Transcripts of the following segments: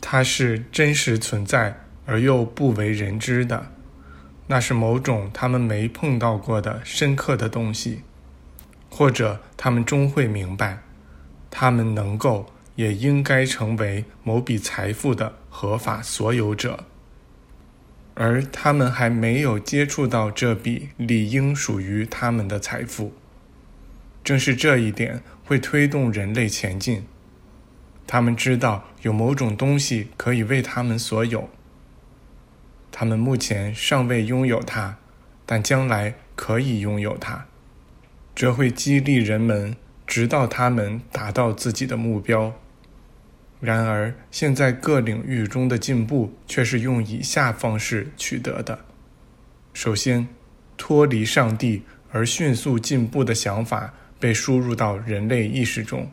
它是真实存在而又不为人知的，那是某种他们没碰到过的深刻的东西，或者他们终会明白，他们能够也应该成为某笔财富的合法所有者，而他们还没有接触到这笔理应属于他们的财富。正是这一点会推动人类前进。他们知道有某种东西可以为他们所有。他们目前尚未拥有它，但将来可以拥有它。这会激励人们，直到他们达到自己的目标。然而，现在各领域中的进步却是用以下方式取得的：首先，脱离上帝而迅速进步的想法被输入到人类意识中。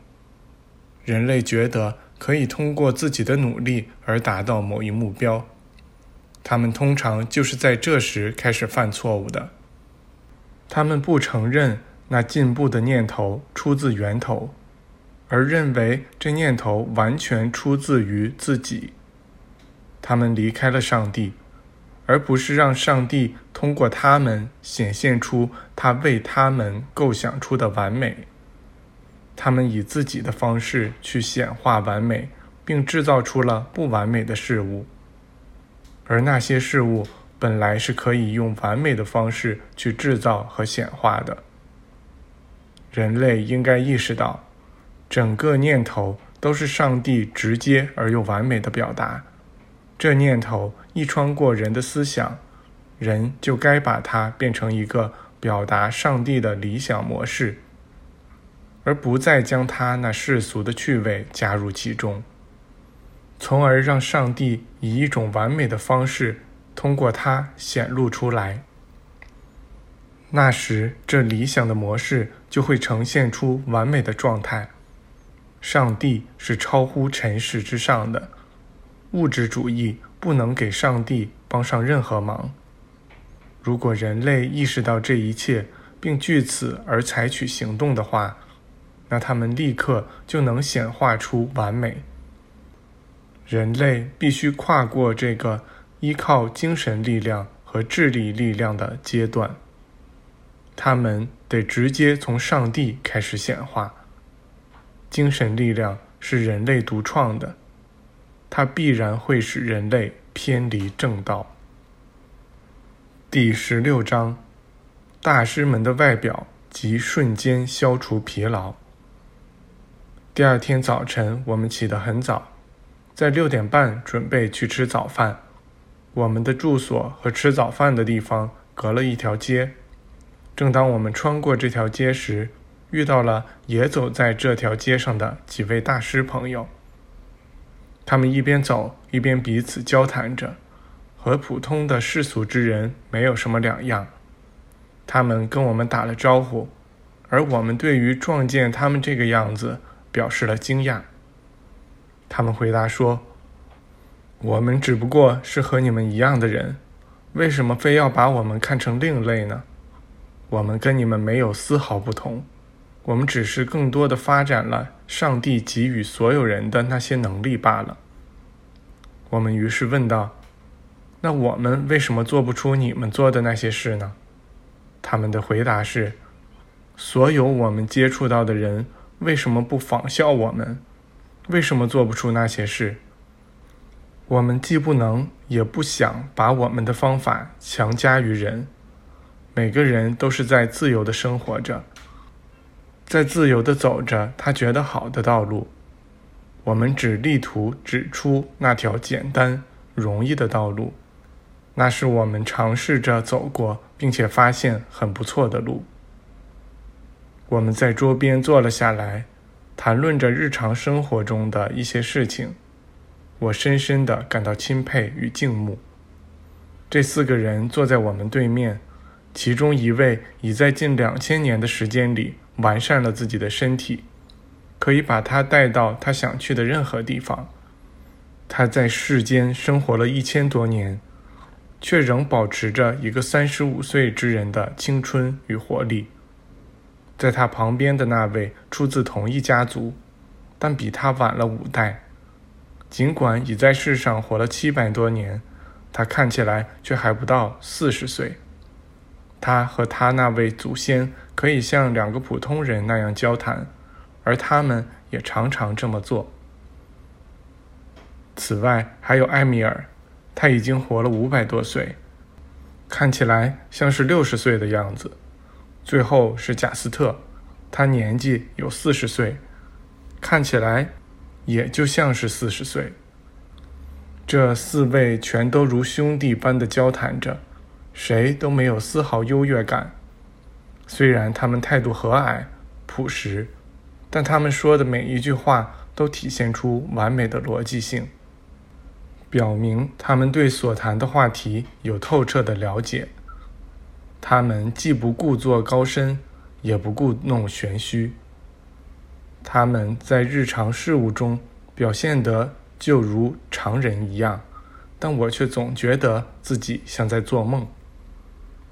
人类觉得可以通过自己的努力而达到某一目标，他们通常就是在这时开始犯错误的。他们不承认那进步的念头出自源头，而认为这念头完全出自于自己。他们离开了上帝，而不是让上帝通过他们显现出他为他们构想出的完美。他们以自己的方式去显化完美，并制造出了不完美的事物，而那些事物本来是可以用完美的方式去制造和显化的。人类应该意识到，整个念头都是上帝直接而又完美的表达。这念头一穿过人的思想，人就该把它变成一个表达上帝的理想模式。而不再将他那世俗的趣味加入其中，从而让上帝以一种完美的方式通过它显露出来。那时，这理想的模式就会呈现出完美的状态。上帝是超乎尘世之上的，物质主义不能给上帝帮上任何忙。如果人类意识到这一切，并据此而采取行动的话，那他们立刻就能显化出完美。人类必须跨过这个依靠精神力量和智力力量的阶段，他们得直接从上帝开始显化。精神力量是人类独创的，它必然会使人类偏离正道。第十六章：大师们的外表即瞬间消除疲劳。第二天早晨，我们起得很早，在六点半准备去吃早饭。我们的住所和吃早饭的地方隔了一条街。正当我们穿过这条街时，遇到了也走在这条街上的几位大师朋友。他们一边走一边彼此交谈着，和普通的世俗之人没有什么两样。他们跟我们打了招呼，而我们对于撞见他们这个样子。表示了惊讶。他们回答说：“我们只不过是和你们一样的人，为什么非要把我们看成另类呢？我们跟你们没有丝毫不同，我们只是更多的发展了上帝给予所有人的那些能力罢了。”我们于是问道：“那我们为什么做不出你们做的那些事呢？”他们的回答是：“所有我们接触到的人。”为什么不仿效我们？为什么做不出那些事？我们既不能，也不想把我们的方法强加于人。每个人都是在自由的生活着，在自由的走着他觉得好的道路。我们只力图指出那条简单、容易的道路，那是我们尝试着走过，并且发现很不错的路。我们在桌边坐了下来，谈论着日常生活中的一些事情。我深深的感到钦佩与敬慕。这四个人坐在我们对面，其中一位已在近两千年的时间里完善了自己的身体，可以把他带到他想去的任何地方。他在世间生活了一千多年，却仍保持着一个三十五岁之人的青春与活力。在他旁边的那位出自同一家族，但比他晚了五代。尽管已在世上活了七百多年，他看起来却还不到四十岁。他和他那位祖先可以像两个普通人那样交谈，而他们也常常这么做。此外，还有埃米尔，他已经活了五百多岁，看起来像是六十岁的样子。最后是贾斯特，他年纪有四十岁，看起来也就像是四十岁。这四位全都如兄弟般的交谈着。谁都没有丝毫优越感。虽然他们态度和蔼、朴实，但他们说的每一句话都体现出完美的逻辑性，表明他们对所谈的话题有透彻的了解。他们既不故作高深，也不故弄玄虚。他们在日常事务中表现得就如常人一样，但我却总觉得自己像在做梦。